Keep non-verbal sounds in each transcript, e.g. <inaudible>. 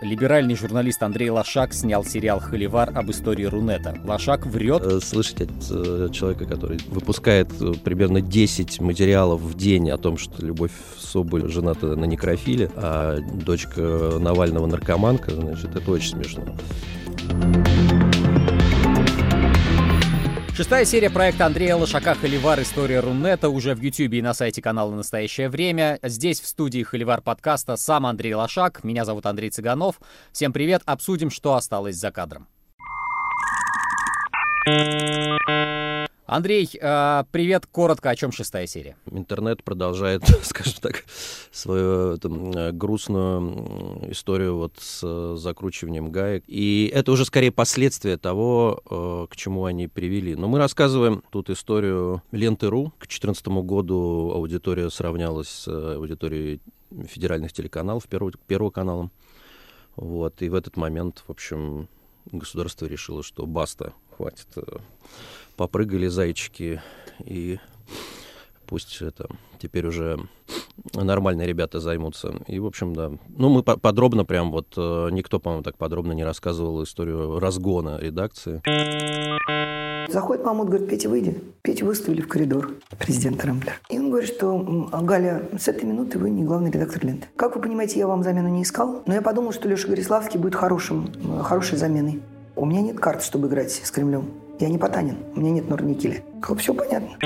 Либеральный журналист Андрей Лошак снял сериал «Холивар» об истории Рунета. Лошак врет. Э, слышать от э, человека, который выпускает э, примерно 10 материалов в день о том, что Любовь Соболь жената на некрофиле, а дочка Навального наркоманка, значит, это очень смешно. Шестая серия проекта Андрея Лошака «Холивар. История Рунета» уже в Ютьюбе и на сайте канала «Настоящее время». Здесь, в студии «Холивар» подкаста, сам Андрей Лошак. Меня зовут Андрей Цыганов. Всем привет. Обсудим, что осталось за кадром. Андрей, а, привет. Коротко, о чем шестая серия? Интернет продолжает, <laughs> скажем так, свою там, э, грустную историю вот с э, закручиванием гаек. И это уже скорее последствия того, э, к чему они привели. Но мы рассказываем тут историю Ленты.ру. К 2014 году аудитория сравнялась с аудиторией федеральных телеканалов, первого, первого канала. Вот, и в этот момент, в общем, государство решило, что баста, хватит попрыгали зайчики, и пусть это теперь уже нормальные ребята займутся. И, в общем, да. Ну, мы подробно прям вот, э, никто, по-моему, так подробно не рассказывал историю разгона редакции. Заходит Мамут, говорит, Петя, выйди. Петя выставили в коридор президента Рамблер. И он говорит, что Галя, с этой минуты вы не главный редактор ленты. Как вы понимаете, я вам замену не искал, но я подумал, что Леша Гориславский будет хорошим, э, хорошей заменой. У меня нет карт, чтобы играть с Кремлем. Я не Потанин, у меня нет Норникеля. Все понятно.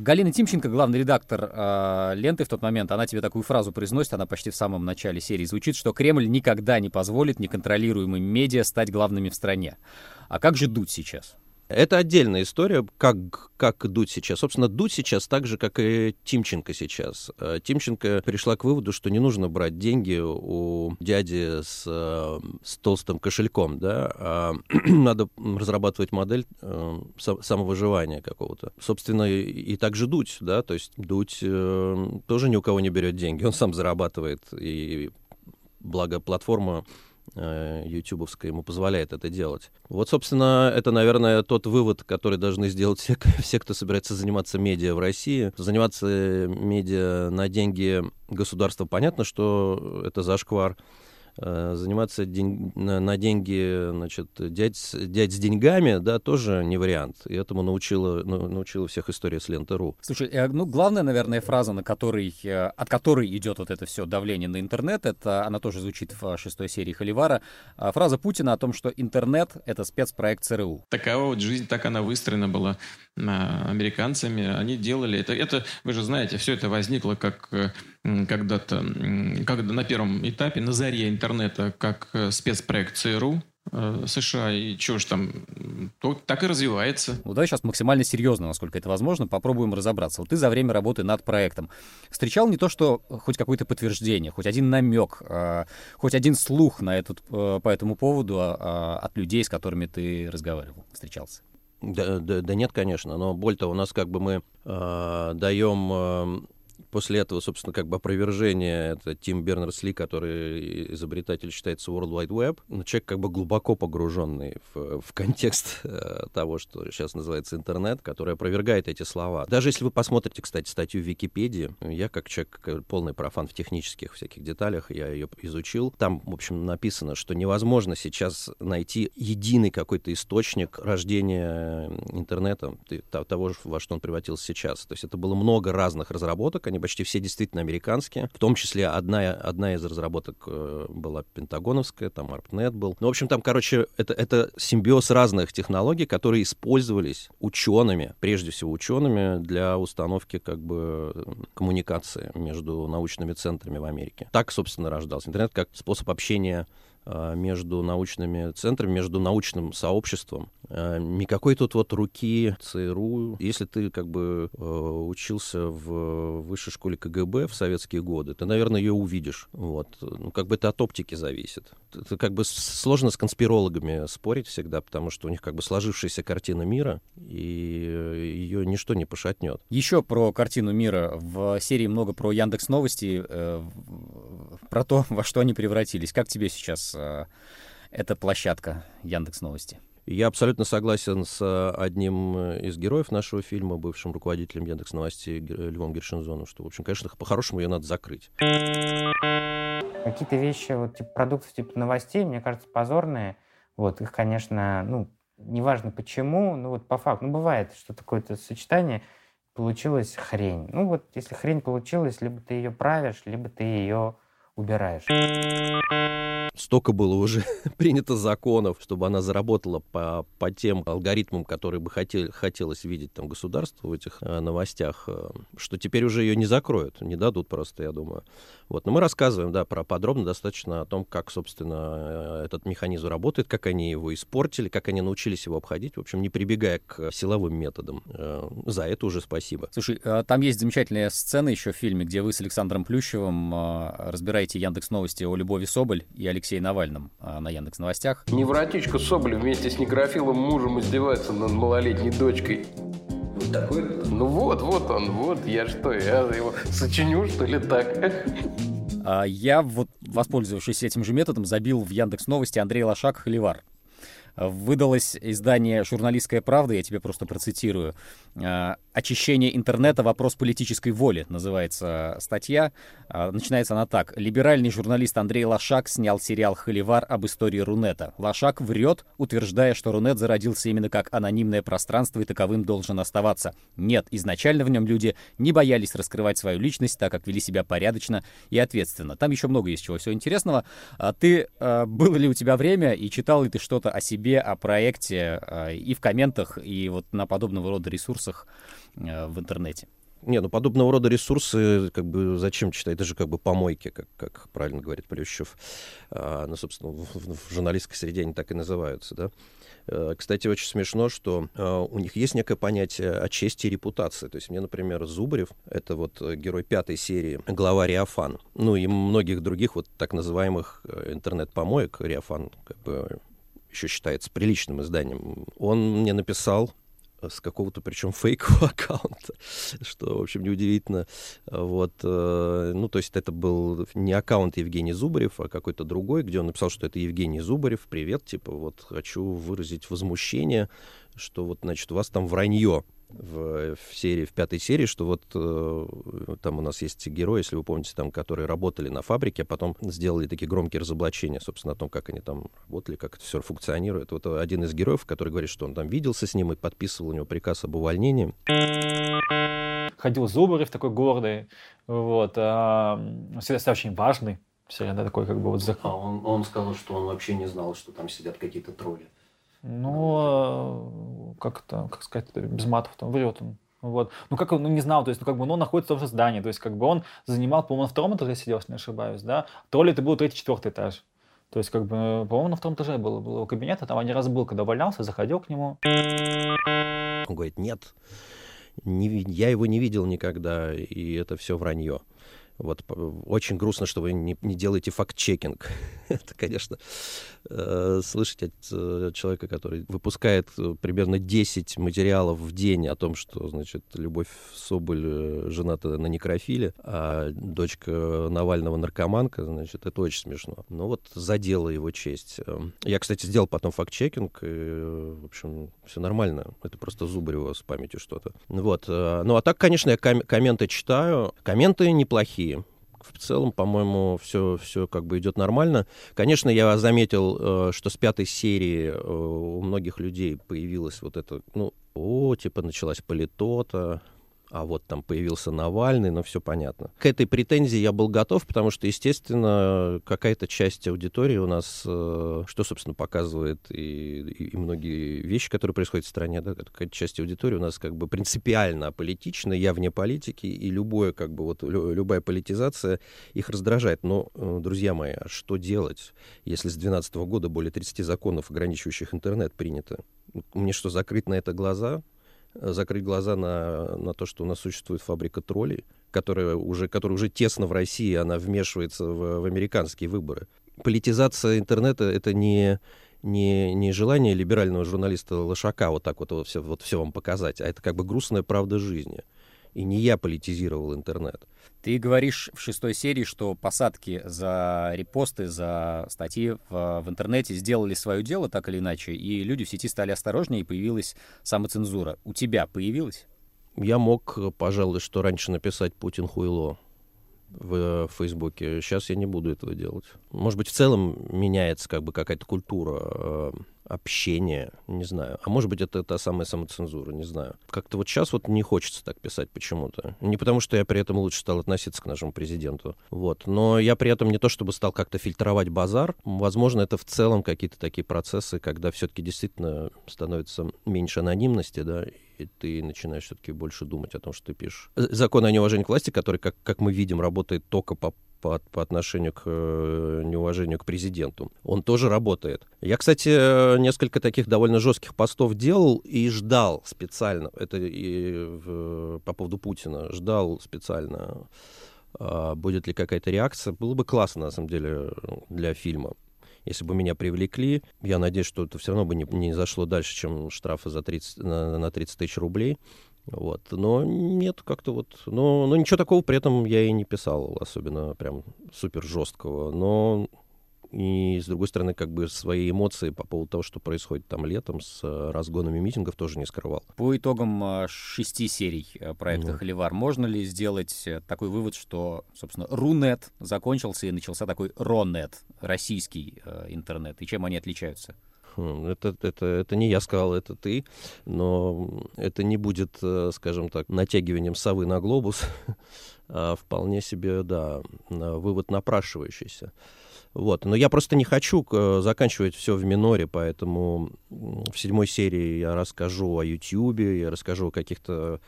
Галина Тимченко, главный редактор э, ленты в тот момент, она тебе такую фразу произносит, она почти в самом начале серии звучит, что Кремль никогда не позволит неконтролируемым медиа стать главными в стране. А как же Дудь сейчас? Это отдельная история, как, как Дудь сейчас. Собственно, Дудь сейчас так же, как и Тимченко сейчас. Э, Тимченко пришла к выводу, что не нужно брать деньги у дяди с, э, с толстым кошельком, да, а <clears throat> надо разрабатывать модель э, самовыживания какого-то. Собственно, и, и так же Дудь, да, то есть Дудь тоже ни у кого не берет деньги, он сам зарабатывает, и благо платформа ютубовская ему позволяет это делать. Вот, собственно, это, наверное, тот вывод, который должны сделать все, <laughs> все, кто собирается заниматься медиа в России. Заниматься медиа на деньги государства, понятно, что это зашквар. Э, заниматься день, на, деньги, значит, дядь, дядь с деньгами, да, тоже не вариант. И этому научила, ну, научила всех история с ленты.ру. Слушай, э, ну, главная, наверное, фраза, на которой, э, от которой идет вот это все давление на интернет, это, она тоже звучит в шестой серии Холивара, а фраза Путина о том, что интернет — это спецпроект ЦРУ. Такова вот жизнь, так она выстроена была американцами. Они делали это. Это, вы же знаете, все это возникло как когда-то, когда на первом этапе, на заре интернета, как э, спецпроект ЦРУ, э, США, и что ж там, то, так и развивается. Ну давай сейчас максимально серьезно, насколько это возможно, попробуем разобраться. Вот ты за время работы над проектом встречал не то, что хоть какое-то подтверждение, хоть один намек, э, хоть один слух на этот, по этому поводу а, от людей, с которыми ты разговаривал, встречался? Да, да, да нет, конечно, но более того, у нас как бы мы э, даем После этого, собственно, как бы опровержение, это Тим Бернерс-Ли, который изобретатель считается World Wide Web, но человек как бы глубоко погруженный в, в контекст э, того, что сейчас называется интернет, который опровергает эти слова. Даже если вы посмотрите, кстати, статью в Википедии, я как человек полный профан в технических всяких деталях, я ее изучил, там, в общем, написано, что невозможно сейчас найти единый какой-то источник рождения интернета, того, во что он превратился сейчас. То есть это было много разных разработок, они почти все действительно американские. В том числе одна, одна из разработок э, была пентагоновская, там ARPNet был. Ну, в общем, там, короче, это, это симбиоз разных технологий, которые использовались учеными, прежде всего учеными, для установки как бы коммуникации между научными центрами в Америке. Так, собственно, рождался интернет как способ общения между научными центрами, между научным сообществом. А, никакой тут вот руки ЦРУ. Если ты как бы э, учился в высшей школе КГБ в советские годы, ты, наверное, ее увидишь. Вот. Ну, как бы это от оптики зависит. Это как бы сложно с конспирологами спорить всегда, потому что у них как бы сложившаяся картина мира, и ее ничто не пошатнет. Еще про картину мира. В серии много про Яндекс Новости, э, про то, во что они превратились. Как тебе сейчас э, эта площадка Яндекс Новости. Я абсолютно согласен с э, одним из героев нашего фильма, бывшим руководителем Яндекс Новостей Львом Гершинзоном, что, в общем, конечно, по-хорошему ее надо закрыть. Какие-то вещи, вот типа продуктов типа новостей, мне кажется, позорные. Вот, их, конечно, ну, неважно почему, ну вот по факту, ну бывает, что такое-то сочетание, получилась хрень. Ну вот, если хрень получилась, либо ты ее правишь, либо ты ее убираешь столько было уже <laughs> принято законов, чтобы она заработала по, по тем алгоритмам, которые бы хотели, хотелось видеть там государство в этих э, новостях, э, что теперь уже ее не закроют, не дадут просто, я думаю. Вот. Но мы рассказываем, да, про подробно достаточно о том, как, собственно, э, этот механизм работает, как они его испортили, как они научились его обходить, в общем, не прибегая к силовым методам. Э, за это уже спасибо. Слушай, а там есть замечательная сцена еще в фильме, где вы с Александром Плющевым э, разбираете Яндекс Новости о Любови Соболь и Алексее Алексее Навальном а, на Яндекс Новостях. Невротичка Соболь вместе с некрофилом мужем издевается над малолетней дочкой. Вот такой? Ну вот, вот он, вот. Я что, я его сочиню, что ли, так? А я вот, воспользовавшись этим же методом, забил в Яндекс Новости Андрей Лошак Холивар выдалось издание «Журналистская правда», я тебе просто процитирую. «А, «Очищение интернета. Вопрос политической воли» называется статья. А, начинается она так. Либеральный журналист Андрей Лошак снял сериал «Холивар» об истории Рунета. Лошак врет, утверждая, что Рунет зародился именно как анонимное пространство и таковым должен оставаться. Нет, изначально в нем люди не боялись раскрывать свою личность, так как вели себя порядочно и ответственно. Там еще много есть чего всего интересного. А ты, было ли у тебя время и читал ли ты что-то о себе себе, о проекте э, и в комментах, и вот на подобного рода ресурсах э, в интернете. Не, ну подобного рода ресурсы, как бы, зачем читать? Это же как бы помойки, как, как правильно говорит Плющев. А, ну, собственно, в, в, журналистской среде они так и называются, да. Э, кстати, очень смешно, что а, у них есть некое понятие о чести и репутации. То есть мне, например, Зубарев, это вот герой пятой серии, глава Риафан, ну и многих других вот так называемых интернет-помоек, Риафан как бы еще считается приличным изданием, он мне написал с какого-то, причем фейкового <laughs> аккаунта, что, в общем, неудивительно. Вот, э, ну, то есть это был не аккаунт Евгений Зубарев, а какой-то другой, где он написал, что это Евгений Зубарев, привет, типа, вот хочу выразить возмущение, что вот, значит, у вас там вранье в, в серии, в пятой серии, что вот э, там у нас есть герои, если вы помните, там, которые работали на фабрике, а потом сделали такие громкие разоблачения, собственно, о том, как они там работали, как это все функционирует. Вот один из героев, который говорит, что он там виделся с ним и подписывал у него приказ об увольнении. Ходил Зубарев такой гордый, вот, а, всегда очень важный, всегда такой как бы вот... А он, он сказал, что он вообще не знал, что там сидят какие-то тролли. Ну, как-то, как сказать, без матов там врет он. Вот. Ну, как он, ну, не знал, то есть, ну, как бы, ну, он находится в том же здании, то есть, как бы, он занимал, по-моему, на втором этаже сидел, если не ошибаюсь, да, то ли это был третий, четвертый этаж. То есть, как бы, по-моему, на втором этаже был, был его кабинет, а там один раз был, когда валялся, заходил к нему. Он говорит, нет, не, я его не видел никогда, и это все вранье. Вот очень грустно, что вы не, не делаете факт-чекинг. Это, конечно, э, слышать от э, человека, который выпускает э, примерно 10 материалов в день о том, что, значит, Любовь Соболь жената на некрофиле, а дочка Навального наркоманка, значит, это очень смешно. Но вот задела его честь. Эм, я, кстати, сделал потом факт-чекинг, и, в общем, все нормально. Это просто Зубарева с памятью что-то. Вот. Ну, а так, конечно, я ком- комменты читаю. Комменты неплохие. В целом, по-моему, все, все как бы идет нормально. Конечно, я заметил, э, что с пятой серии э, у многих людей появилась вот это, ну, о, типа началась политота, а вот там появился Навальный, но все понятно. К этой претензии я был готов, потому что, естественно, какая-то часть аудитории у нас, э, что, собственно, показывает и, и многие вещи, которые происходят в стране, да, какая-то часть аудитории у нас как бы принципиально аполитична, я вне политики, и любое, как бы, вот, любая политизация их раздражает. Но, э, друзья мои, а что делать, если с 2012 года более 30 законов, ограничивающих интернет, принято? Мне что, закрыть на это глаза? Закрыть глаза на, на то, что у нас существует фабрика троллей, которая уже, которая уже тесно в России, она вмешивается в, в американские выборы. Политизация интернета — это не, не, не желание либерального журналиста Лошака вот так вот, вот, все, вот все вам показать, а это как бы грустная правда жизни — и не я политизировал интернет. Ты говоришь в шестой серии, что посадки за репосты, за статьи в, в интернете сделали свое дело так или иначе, и люди в сети стали осторожнее, и появилась самоцензура. У тебя появилась? Я мог, пожалуй, что раньше написать «Путин хуйло». в Фейсбуке. Сейчас я не буду этого делать. Может быть, в целом меняется как бы какая-то культура общения, не знаю. А может быть, это та самая самоцензура, не знаю. Как-то вот сейчас вот не хочется так писать почему-то. Не потому, что я при этом лучше стал относиться к нашему президенту. Вот. Но я при этом не то, чтобы стал как-то фильтровать базар. Возможно, это в целом какие-то такие процессы, когда все-таки действительно становится меньше анонимности, да, и ты начинаешь все-таки больше думать о том, что ты пишешь. Закон о неуважении к власти, который, как, как мы видим, работает только по по, по отношению к э, неуважению к президенту. Он тоже работает. Я, кстати, несколько таких довольно жестких постов делал и ждал специально, это и в, по поводу Путина, ждал специально, а, будет ли какая-то реакция. Было бы классно, на самом деле, для фильма если бы меня привлекли, я надеюсь, что это все равно бы не, не зашло дальше, чем штрафы за 30, на, на 30 тысяч рублей. Вот. Но нет, как-то вот... Но, но ничего такого при этом я и не писал, особенно прям супер жесткого. Но и, с другой стороны, как бы свои эмоции по поводу того, что происходит там летом с э, разгонами митингов, тоже не скрывал. По итогам э, шести серий э, проекта mm. «Холивар» можно ли сделать такой вывод, что, собственно, Рунет закончился и начался такой Ронет, российский интернет, и чем они отличаются? Хм, это, это, это не я сказал, это ты, но это не будет, э, скажем так, натягиванием совы на глобус, <laughs> а вполне себе, да, вывод напрашивающийся. Вот. Но я просто не хочу э, заканчивать все в миноре, поэтому в седьмой серии я расскажу о Ютьюбе, я расскажу о каких-то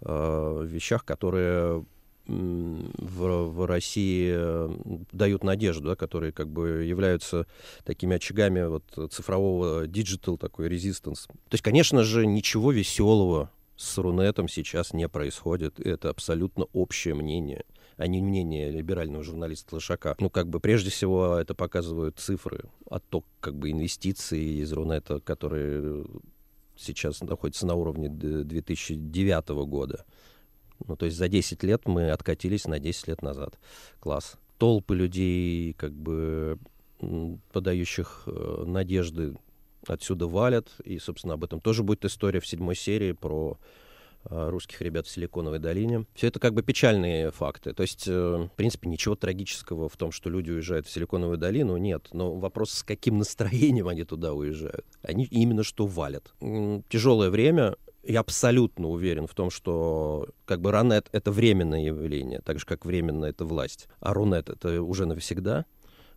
э, вещах, которые в, в России э, дают надежду, да, которые как бы являются такими очагами вот цифрового digital такой резистанс. То есть, конечно же, ничего веселого с Рунетом сейчас не происходит. Это абсолютно общее мнение а не мнение либерального журналиста Лошака. Ну, как бы, прежде всего, это показывают цифры, отток, как бы, инвестиций из Рунета, которые сейчас находятся на уровне 2009 года. Ну, то есть за 10 лет мы откатились на 10 лет назад. Класс. Толпы людей, как бы подающих э, надежды, отсюда валят. И, собственно, об этом тоже будет история в седьмой серии про э, русских ребят в Силиконовой долине. Все это как бы печальные факты. То есть, э, в принципе, ничего трагического в том, что люди уезжают в Силиконовую долину, нет. Но вопрос, с каким настроением они туда уезжают. Они именно что валят. Тяжелое время, я абсолютно уверен в том, что как бы Ранет — это временное явление, так же, как временно это власть. А Рунет — это уже навсегда.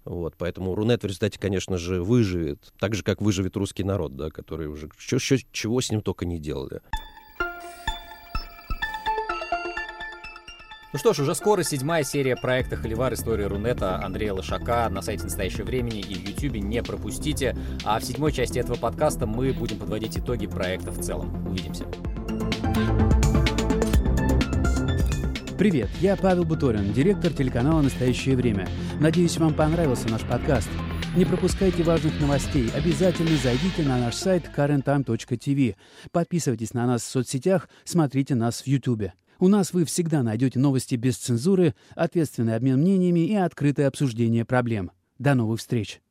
Вот, поэтому Рунет в результате, конечно же, выживет, так же, как выживет русский народ, да, который уже чё, чего с ним только не делали. Ну что ж, уже скоро седьмая серия проекта «Холивар. История Рунета» Андрея Лошака на сайте «Настоящего времени» и в Ютьюбе. Не пропустите. А в седьмой части этого подкаста мы будем подводить итоги проекта в целом. Увидимся. Привет, я Павел Буторин, директор телеканала «Настоящее время». Надеюсь, вам понравился наш подкаст. Не пропускайте важных новостей. Обязательно зайдите на наш сайт currenttime.tv. Подписывайтесь на нас в соцсетях, смотрите нас в YouTube. У нас вы всегда найдете новости без цензуры, ответственный обмен мнениями и открытое обсуждение проблем. До новых встреч!